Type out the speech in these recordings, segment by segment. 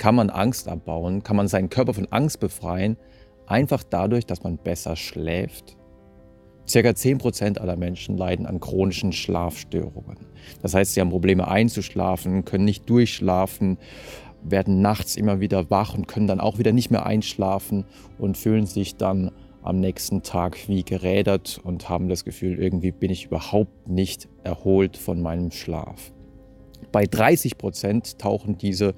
kann man Angst abbauen, kann man seinen Körper von Angst befreien, einfach dadurch, dass man besser schläft. Circa 10% aller Menschen leiden an chronischen Schlafstörungen. Das heißt, sie haben Probleme einzuschlafen, können nicht durchschlafen, werden nachts immer wieder wach und können dann auch wieder nicht mehr einschlafen und fühlen sich dann am nächsten Tag wie gerädert und haben das Gefühl, irgendwie bin ich überhaupt nicht erholt von meinem Schlaf. Bei 30 Prozent tauchen diese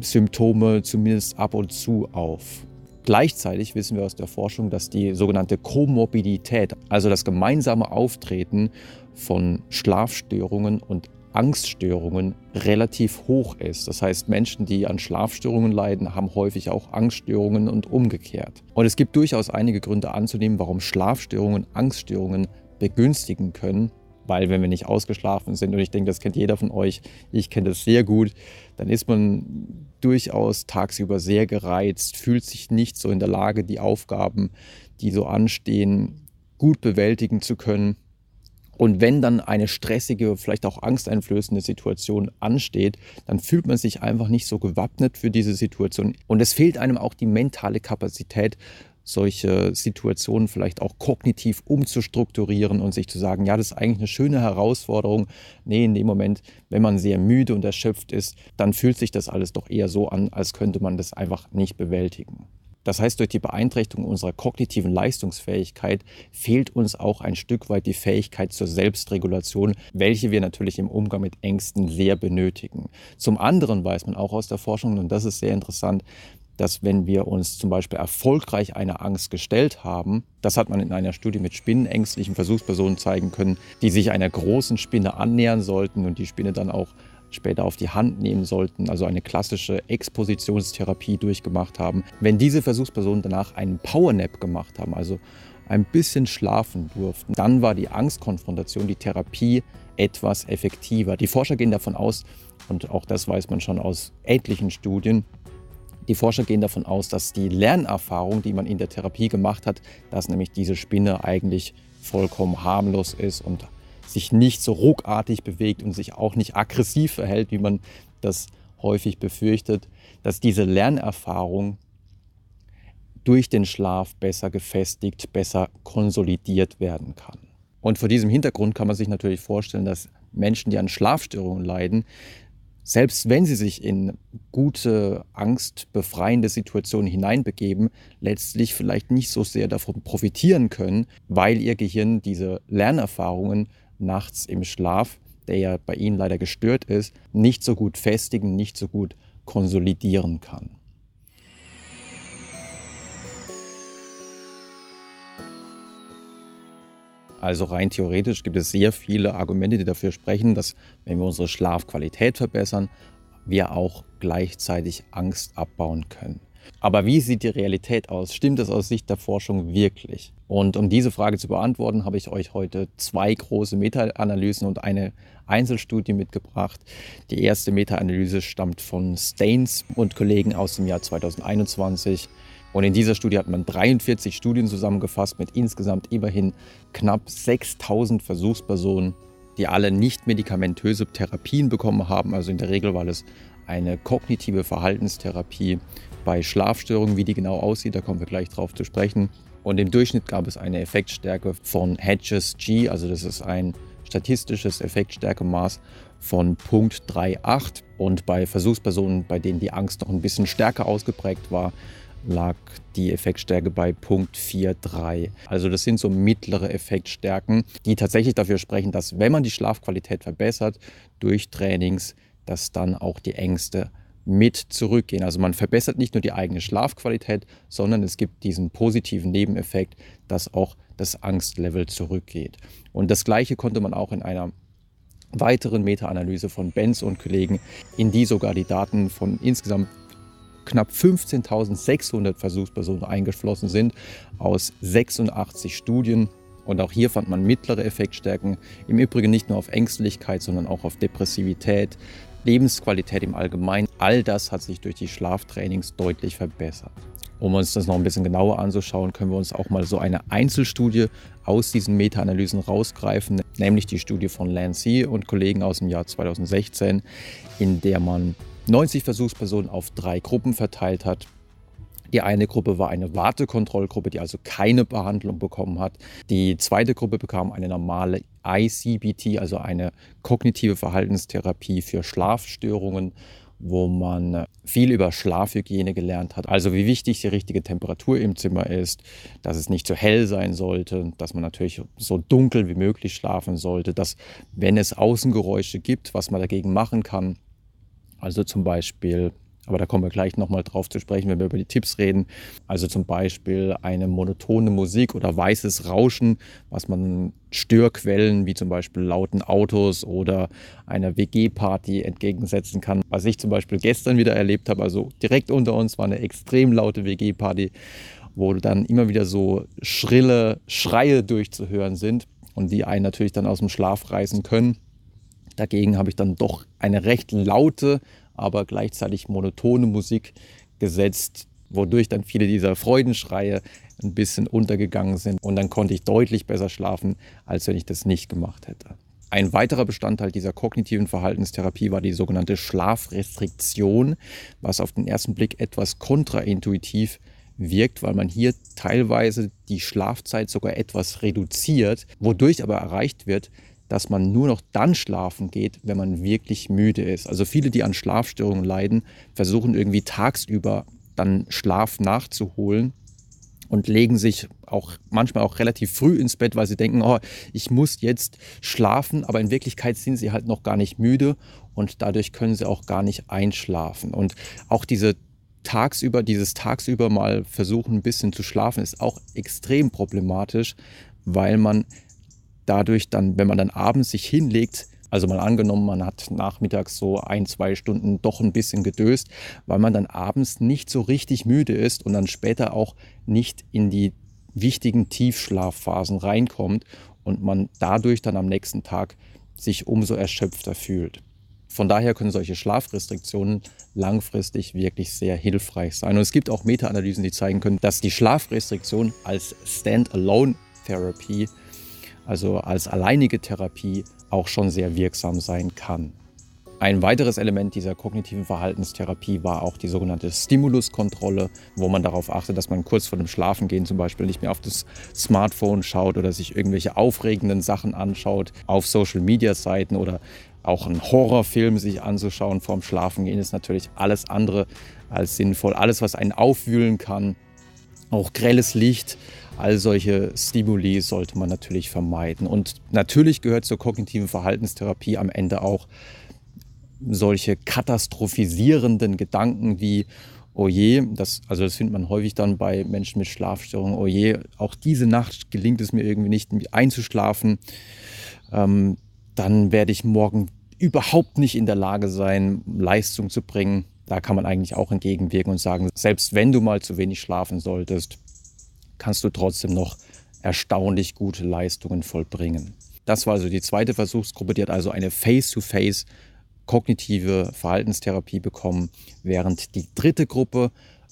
Symptome zumindest ab und zu auf. Gleichzeitig wissen wir aus der Forschung, dass die sogenannte Komorbidität, also das gemeinsame Auftreten von Schlafstörungen und Angststörungen relativ hoch ist. Das heißt, Menschen, die an Schlafstörungen leiden, haben häufig auch Angststörungen und umgekehrt. Und es gibt durchaus einige Gründe anzunehmen, warum Schlafstörungen Angststörungen begünstigen können. Weil wenn wir nicht ausgeschlafen sind, und ich denke, das kennt jeder von euch, ich kenne das sehr gut, dann ist man durchaus tagsüber sehr gereizt, fühlt sich nicht so in der Lage, die Aufgaben, die so anstehen, gut bewältigen zu können. Und wenn dann eine stressige, vielleicht auch angsteinflößende Situation ansteht, dann fühlt man sich einfach nicht so gewappnet für diese Situation. Und es fehlt einem auch die mentale Kapazität, solche Situationen vielleicht auch kognitiv umzustrukturieren und sich zu sagen, ja, das ist eigentlich eine schöne Herausforderung. Nee, in dem Moment, wenn man sehr müde und erschöpft ist, dann fühlt sich das alles doch eher so an, als könnte man das einfach nicht bewältigen. Das heißt, durch die Beeinträchtigung unserer kognitiven Leistungsfähigkeit fehlt uns auch ein Stück weit die Fähigkeit zur Selbstregulation, welche wir natürlich im Umgang mit Ängsten sehr benötigen. Zum anderen weiß man auch aus der Forschung, und das ist sehr interessant, dass wenn wir uns zum Beispiel erfolgreich einer Angst gestellt haben, das hat man in einer Studie mit spinnenängstlichen Versuchspersonen zeigen können, die sich einer großen Spinne annähern sollten und die Spinne dann auch später auf die Hand nehmen sollten, also eine klassische Expositionstherapie durchgemacht haben. Wenn diese Versuchspersonen danach einen Powernap gemacht haben, also ein bisschen schlafen durften, dann war die Angstkonfrontation, die Therapie etwas effektiver. Die Forscher gehen davon aus, und auch das weiß man schon aus etlichen Studien, die Forscher gehen davon aus, dass die Lernerfahrung, die man in der Therapie gemacht hat, dass nämlich diese Spinne eigentlich vollkommen harmlos ist und sich nicht so ruckartig bewegt und sich auch nicht aggressiv verhält, wie man das häufig befürchtet, dass diese Lernerfahrung durch den Schlaf besser gefestigt, besser konsolidiert werden kann. Und vor diesem Hintergrund kann man sich natürlich vorstellen, dass Menschen, die an Schlafstörungen leiden, selbst wenn sie sich in gute, angstbefreiende Situationen hineinbegeben, letztlich vielleicht nicht so sehr davon profitieren können, weil ihr Gehirn diese Lernerfahrungen nachts im Schlaf, der ja bei ihnen leider gestört ist, nicht so gut festigen, nicht so gut konsolidieren kann. Also rein theoretisch gibt es sehr viele Argumente, die dafür sprechen, dass wenn wir unsere Schlafqualität verbessern, wir auch gleichzeitig Angst abbauen können. Aber wie sieht die Realität aus? Stimmt es aus Sicht der Forschung wirklich? Und um diese Frage zu beantworten, habe ich euch heute zwei große Meta-Analysen und eine Einzelstudie mitgebracht. Die erste Meta-Analyse stammt von Staines und Kollegen aus dem Jahr 2021. Und in dieser Studie hat man 43 Studien zusammengefasst mit insgesamt immerhin knapp 6000 Versuchspersonen, die alle nicht medikamentöse Therapien bekommen haben. Also in der Regel war es eine kognitive Verhaltenstherapie bei Schlafstörungen, wie die genau aussieht, da kommen wir gleich drauf zu sprechen. Und im Durchschnitt gab es eine Effektstärke von Hedges G, also das ist ein statistisches Effektstärkemaß von 0.38. Und bei Versuchspersonen, bei denen die Angst noch ein bisschen stärker ausgeprägt war, lag die Effektstärke bei 0.43. Also das sind so mittlere Effektstärken, die tatsächlich dafür sprechen, dass wenn man die Schlafqualität verbessert durch Trainings, dass dann auch die Ängste mit zurückgehen. Also man verbessert nicht nur die eigene Schlafqualität, sondern es gibt diesen positiven Nebeneffekt, dass auch das Angstlevel zurückgeht. Und das Gleiche konnte man auch in einer weiteren Meta-Analyse von Benz und Kollegen, in die sogar die Daten von insgesamt knapp 15.600 Versuchspersonen eingeflossen sind aus 86 Studien. Und auch hier fand man mittlere Effektstärken, im Übrigen nicht nur auf Ängstlichkeit, sondern auch auf Depressivität, Lebensqualität im Allgemeinen, all das hat sich durch die Schlaftrainings deutlich verbessert. Um uns das noch ein bisschen genauer anzuschauen, können wir uns auch mal so eine Einzelstudie aus diesen Meta-Analysen rausgreifen, nämlich die Studie von Lancy und Kollegen aus dem Jahr 2016, in der man 90 Versuchspersonen auf drei Gruppen verteilt hat. Die eine Gruppe war eine Wartekontrollgruppe, die also keine Behandlung bekommen hat. Die zweite Gruppe bekam eine normale ICBT, also eine kognitive Verhaltenstherapie für Schlafstörungen wo man viel über Schlafhygiene gelernt hat. Also wie wichtig die richtige Temperatur im Zimmer ist, dass es nicht zu hell sein sollte, dass man natürlich so dunkel wie möglich schlafen sollte, dass wenn es Außengeräusche gibt, was man dagegen machen kann. Also zum Beispiel aber da kommen wir gleich nochmal drauf zu sprechen, wenn wir über die Tipps reden. Also zum Beispiel eine monotone Musik oder weißes Rauschen, was man Störquellen wie zum Beispiel lauten Autos oder einer WG-Party entgegensetzen kann. Was ich zum Beispiel gestern wieder erlebt habe, also direkt unter uns war eine extrem laute WG-Party, wo dann immer wieder so schrille Schreie durchzuhören sind und die einen natürlich dann aus dem Schlaf reißen können. Dagegen habe ich dann doch eine recht laute, aber gleichzeitig monotone Musik gesetzt, wodurch dann viele dieser Freudenschreie ein bisschen untergegangen sind. Und dann konnte ich deutlich besser schlafen, als wenn ich das nicht gemacht hätte. Ein weiterer Bestandteil dieser kognitiven Verhaltenstherapie war die sogenannte Schlafrestriktion, was auf den ersten Blick etwas kontraintuitiv wirkt, weil man hier teilweise die Schlafzeit sogar etwas reduziert, wodurch aber erreicht wird, dass man nur noch dann schlafen geht, wenn man wirklich müde ist. Also viele, die an Schlafstörungen leiden, versuchen irgendwie tagsüber dann Schlaf nachzuholen und legen sich auch manchmal auch relativ früh ins Bett, weil sie denken, oh, ich muss jetzt schlafen, aber in Wirklichkeit sind sie halt noch gar nicht müde und dadurch können sie auch gar nicht einschlafen. Und auch diese tagsüber, dieses tagsüber mal versuchen, ein bisschen zu schlafen, ist auch extrem problematisch, weil man dadurch dann, wenn man dann abends sich hinlegt, also mal angenommen, man hat nachmittags so ein, zwei Stunden doch ein bisschen gedöst, weil man dann abends nicht so richtig müde ist und dann später auch nicht in die wichtigen Tiefschlafphasen reinkommt und man dadurch dann am nächsten Tag sich umso erschöpfter fühlt. Von daher können solche Schlafrestriktionen langfristig wirklich sehr hilfreich sein. Und es gibt auch Meta-Analysen, die zeigen können, dass die Schlafrestriktion als Standalone-Therapie also als alleinige Therapie, auch schon sehr wirksam sein kann. Ein weiteres Element dieser kognitiven Verhaltenstherapie war auch die sogenannte Stimuluskontrolle, wo man darauf achtet, dass man kurz vor dem Schlafengehen zum Beispiel nicht mehr auf das Smartphone schaut oder sich irgendwelche aufregenden Sachen anschaut auf Social-Media-Seiten oder auch einen Horrorfilm sich anzuschauen vorm Schlafengehen ist natürlich alles andere als sinnvoll. Alles, was einen aufwühlen kann, auch grelles Licht, All solche Stimuli sollte man natürlich vermeiden. Und natürlich gehört zur kognitiven Verhaltenstherapie am Ende auch solche katastrophisierenden Gedanken wie, oh je, das, also das findet man häufig dann bei Menschen mit Schlafstörungen, oh je, auch diese Nacht gelingt es mir irgendwie nicht einzuschlafen, ähm, dann werde ich morgen überhaupt nicht in der Lage sein, Leistung zu bringen. Da kann man eigentlich auch entgegenwirken und sagen, selbst wenn du mal zu wenig schlafen solltest, kannst du trotzdem noch erstaunlich gute Leistungen vollbringen. Das war also die zweite Versuchsgruppe, die hat also eine Face-to-Face kognitive Verhaltenstherapie bekommen, während die dritte Gruppe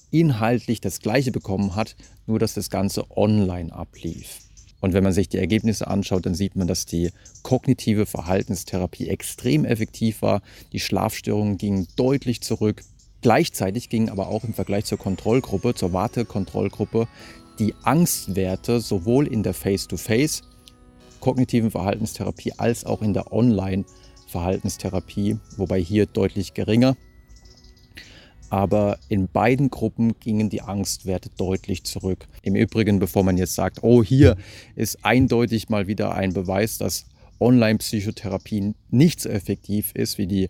inhaltlich das gleiche bekommen hat, nur dass das Ganze online ablief. Und wenn man sich die Ergebnisse anschaut, dann sieht man, dass die kognitive Verhaltenstherapie extrem effektiv war. Die Schlafstörungen gingen deutlich zurück. Gleichzeitig gingen aber auch im Vergleich zur Kontrollgruppe, zur Wartekontrollgruppe, die Angstwerte sowohl in der Face-to-Face kognitiven Verhaltenstherapie als auch in der Online-Verhaltenstherapie, wobei hier deutlich geringer. Aber in beiden Gruppen gingen die Angstwerte deutlich zurück. Im Übrigen, bevor man jetzt sagt, oh, hier ist eindeutig mal wieder ein Beweis, dass Online-Psychotherapie nicht so effektiv ist wie die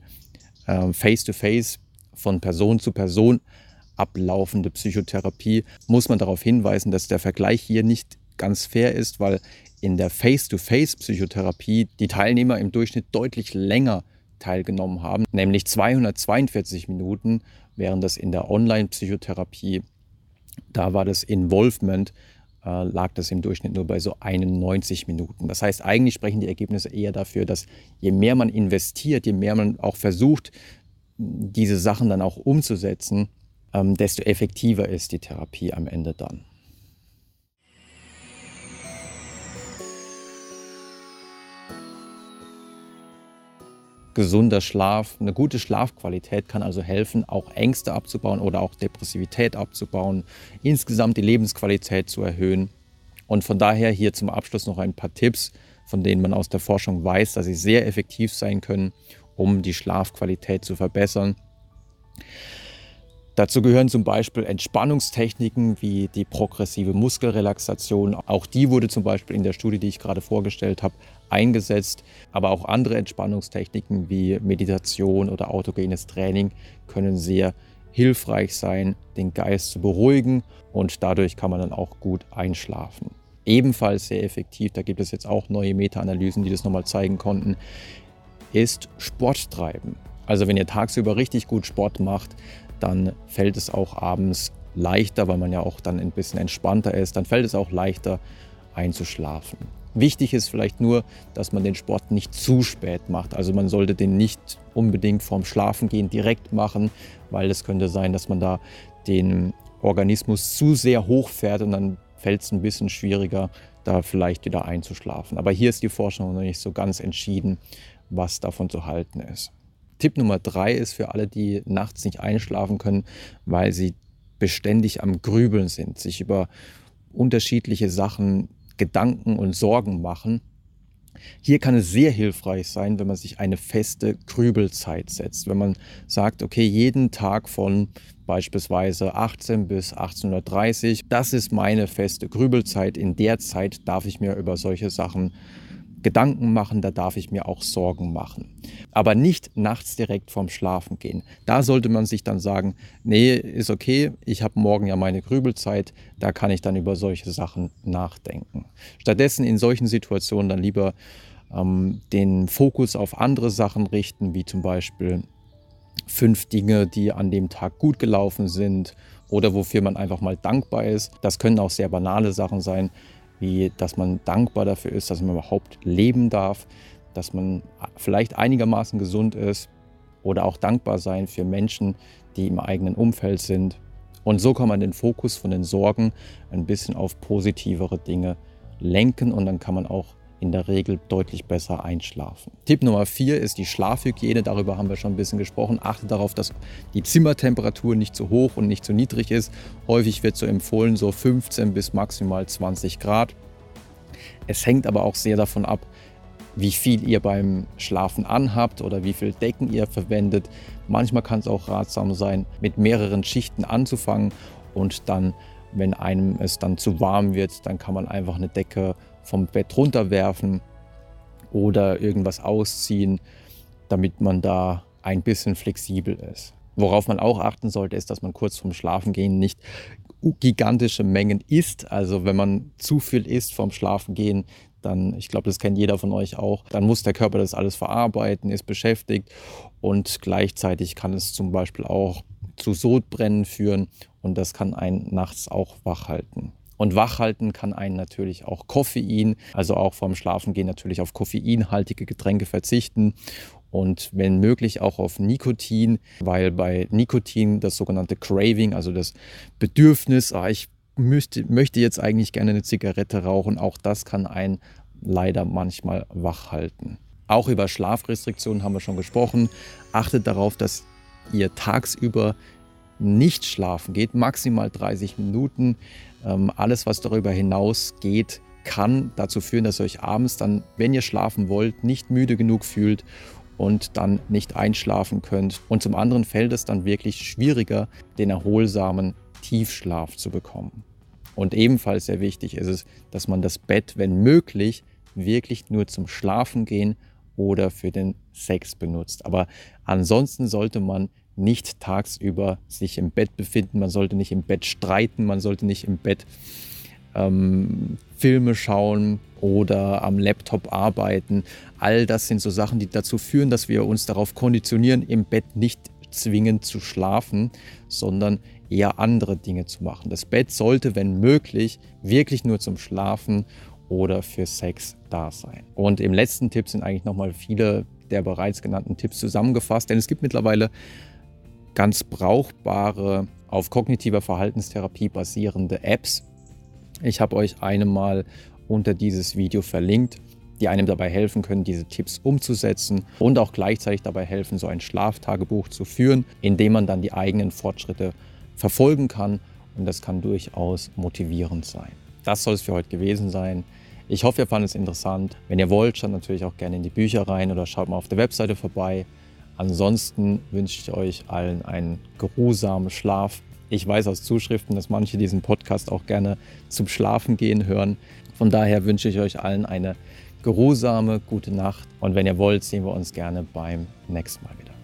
äh, Face-to-Face von Person zu Person ablaufende Psychotherapie, muss man darauf hinweisen, dass der Vergleich hier nicht ganz fair ist, weil in der Face-to-Face-Psychotherapie die Teilnehmer im Durchschnitt deutlich länger teilgenommen haben, nämlich 242 Minuten, während das in der Online-Psychotherapie, da war das Involvement, äh, lag das im Durchschnitt nur bei so 91 Minuten. Das heißt, eigentlich sprechen die Ergebnisse eher dafür, dass je mehr man investiert, je mehr man auch versucht, diese Sachen dann auch umzusetzen, ähm, desto effektiver ist die Therapie am Ende dann. gesunder Schlaf, eine gute Schlafqualität kann also helfen, auch Ängste abzubauen oder auch Depressivität abzubauen, insgesamt die Lebensqualität zu erhöhen. Und von daher hier zum Abschluss noch ein paar Tipps, von denen man aus der Forschung weiß, dass sie sehr effektiv sein können, um die Schlafqualität zu verbessern. Dazu gehören zum Beispiel Entspannungstechniken wie die progressive Muskelrelaxation. Auch die wurde zum Beispiel in der Studie, die ich gerade vorgestellt habe, eingesetzt. Aber auch andere Entspannungstechniken wie Meditation oder autogenes Training können sehr hilfreich sein, den Geist zu beruhigen und dadurch kann man dann auch gut einschlafen. Ebenfalls sehr effektiv, da gibt es jetzt auch neue Meta-Analysen, die das nochmal zeigen konnten, ist Sport treiben. Also wenn ihr tagsüber richtig gut Sport macht, dann fällt es auch abends leichter, weil man ja auch dann ein bisschen entspannter ist, dann fällt es auch leichter einzuschlafen. Wichtig ist vielleicht nur, dass man den Sport nicht zu spät macht. Also man sollte den nicht unbedingt vorm Schlafengehen direkt machen, weil es könnte sein, dass man da den Organismus zu sehr hochfährt und dann fällt es ein bisschen schwieriger, da vielleicht wieder einzuschlafen. Aber hier ist die Forschung noch nicht so ganz entschieden, was davon zu halten ist. Tipp Nummer drei ist für alle, die nachts nicht einschlafen können, weil sie beständig am Grübeln sind, sich über unterschiedliche Sachen Gedanken und Sorgen machen. Hier kann es sehr hilfreich sein, wenn man sich eine feste Grübelzeit setzt. Wenn man sagt, okay, jeden Tag von beispielsweise 18 bis 18.30 Uhr, das ist meine feste Grübelzeit. In der Zeit darf ich mir über solche Sachen Gedanken machen, da darf ich mir auch Sorgen machen. Aber nicht nachts direkt vorm Schlafen gehen. Da sollte man sich dann sagen, nee, ist okay, ich habe morgen ja meine Grübelzeit, da kann ich dann über solche Sachen nachdenken. Stattdessen in solchen Situationen dann lieber ähm, den Fokus auf andere Sachen richten, wie zum Beispiel fünf Dinge, die an dem Tag gut gelaufen sind oder wofür man einfach mal dankbar ist. Das können auch sehr banale Sachen sein, wie dass man dankbar dafür ist, dass man überhaupt leben darf, dass man vielleicht einigermaßen gesund ist oder auch dankbar sein für Menschen, die im eigenen Umfeld sind. Und so kann man den Fokus von den Sorgen ein bisschen auf positivere Dinge lenken und dann kann man auch in der Regel deutlich besser einschlafen. Tipp Nummer vier ist die Schlafhygiene. Darüber haben wir schon ein bisschen gesprochen. Achte darauf, dass die Zimmertemperatur nicht zu hoch und nicht zu niedrig ist. Häufig wird so empfohlen, so 15 bis maximal 20 Grad. Es hängt aber auch sehr davon ab, wie viel ihr beim Schlafen anhabt oder wie viel Decken ihr verwendet. Manchmal kann es auch ratsam sein, mit mehreren Schichten anzufangen und dann, wenn einem es dann zu warm wird, dann kann man einfach eine Decke vom Bett runterwerfen oder irgendwas ausziehen, damit man da ein bisschen flexibel ist. Worauf man auch achten sollte, ist, dass man kurz vorm Schlafengehen nicht gigantische Mengen isst. Also wenn man zu viel isst vorm Schlafengehen, dann, ich glaube, das kennt jeder von euch auch, dann muss der Körper das alles verarbeiten, ist beschäftigt und gleichzeitig kann es zum Beispiel auch zu Sodbrennen führen und das kann einen nachts auch wach halten. Und wachhalten kann einen natürlich auch Koffein, also auch vorm Schlafengehen natürlich auf koffeinhaltige Getränke verzichten und wenn möglich auch auf Nikotin, weil bei Nikotin das sogenannte Craving, also das Bedürfnis, ah, ich müsste, möchte jetzt eigentlich gerne eine Zigarette rauchen, auch das kann einen leider manchmal wach halten. Auch über Schlafrestriktionen haben wir schon gesprochen. Achtet darauf, dass ihr tagsüber nicht schlafen geht, maximal 30 Minuten. Ähm, alles, was darüber hinaus geht, kann dazu führen, dass ihr euch abends dann, wenn ihr schlafen wollt, nicht müde genug fühlt und dann nicht einschlafen könnt. Und zum anderen fällt es dann wirklich schwieriger, den erholsamen Tiefschlaf zu bekommen. Und ebenfalls sehr wichtig ist es, dass man das Bett, wenn möglich, wirklich nur zum Schlafen gehen oder für den Sex benutzt. Aber ansonsten sollte man nicht tagsüber sich im Bett befinden, man sollte nicht im Bett streiten, man sollte nicht im Bett ähm, Filme schauen oder am Laptop arbeiten. All das sind so Sachen, die dazu führen, dass wir uns darauf konditionieren, im Bett nicht zwingend zu schlafen, sondern eher andere Dinge zu machen. Das Bett sollte, wenn möglich, wirklich nur zum Schlafen oder für Sex da sein. Und im letzten Tipp sind eigentlich nochmal viele der bereits genannten Tipps zusammengefasst, denn es gibt mittlerweile ganz brauchbare, auf kognitiver Verhaltenstherapie basierende Apps. Ich habe euch eine mal unter dieses Video verlinkt. die einem dabei helfen können, diese Tipps umzusetzen und auch gleichzeitig dabei helfen, so ein Schlaftagebuch zu führen, in dem man dann die eigenen Fortschritte verfolgen kann und das kann durchaus motivierend sein. Das soll es für heute gewesen sein. Ich hoffe, ihr fandet es interessant. Wenn ihr wollt, schaut natürlich auch gerne in die Bücher rein oder schaut mal auf der Webseite vorbei. Ansonsten wünsche ich euch allen einen geruhsamen Schlaf. Ich weiß aus Zuschriften, dass manche diesen Podcast auch gerne zum Schlafen gehen hören. Von daher wünsche ich euch allen eine geruhsame, gute Nacht. Und wenn ihr wollt, sehen wir uns gerne beim nächsten Mal wieder.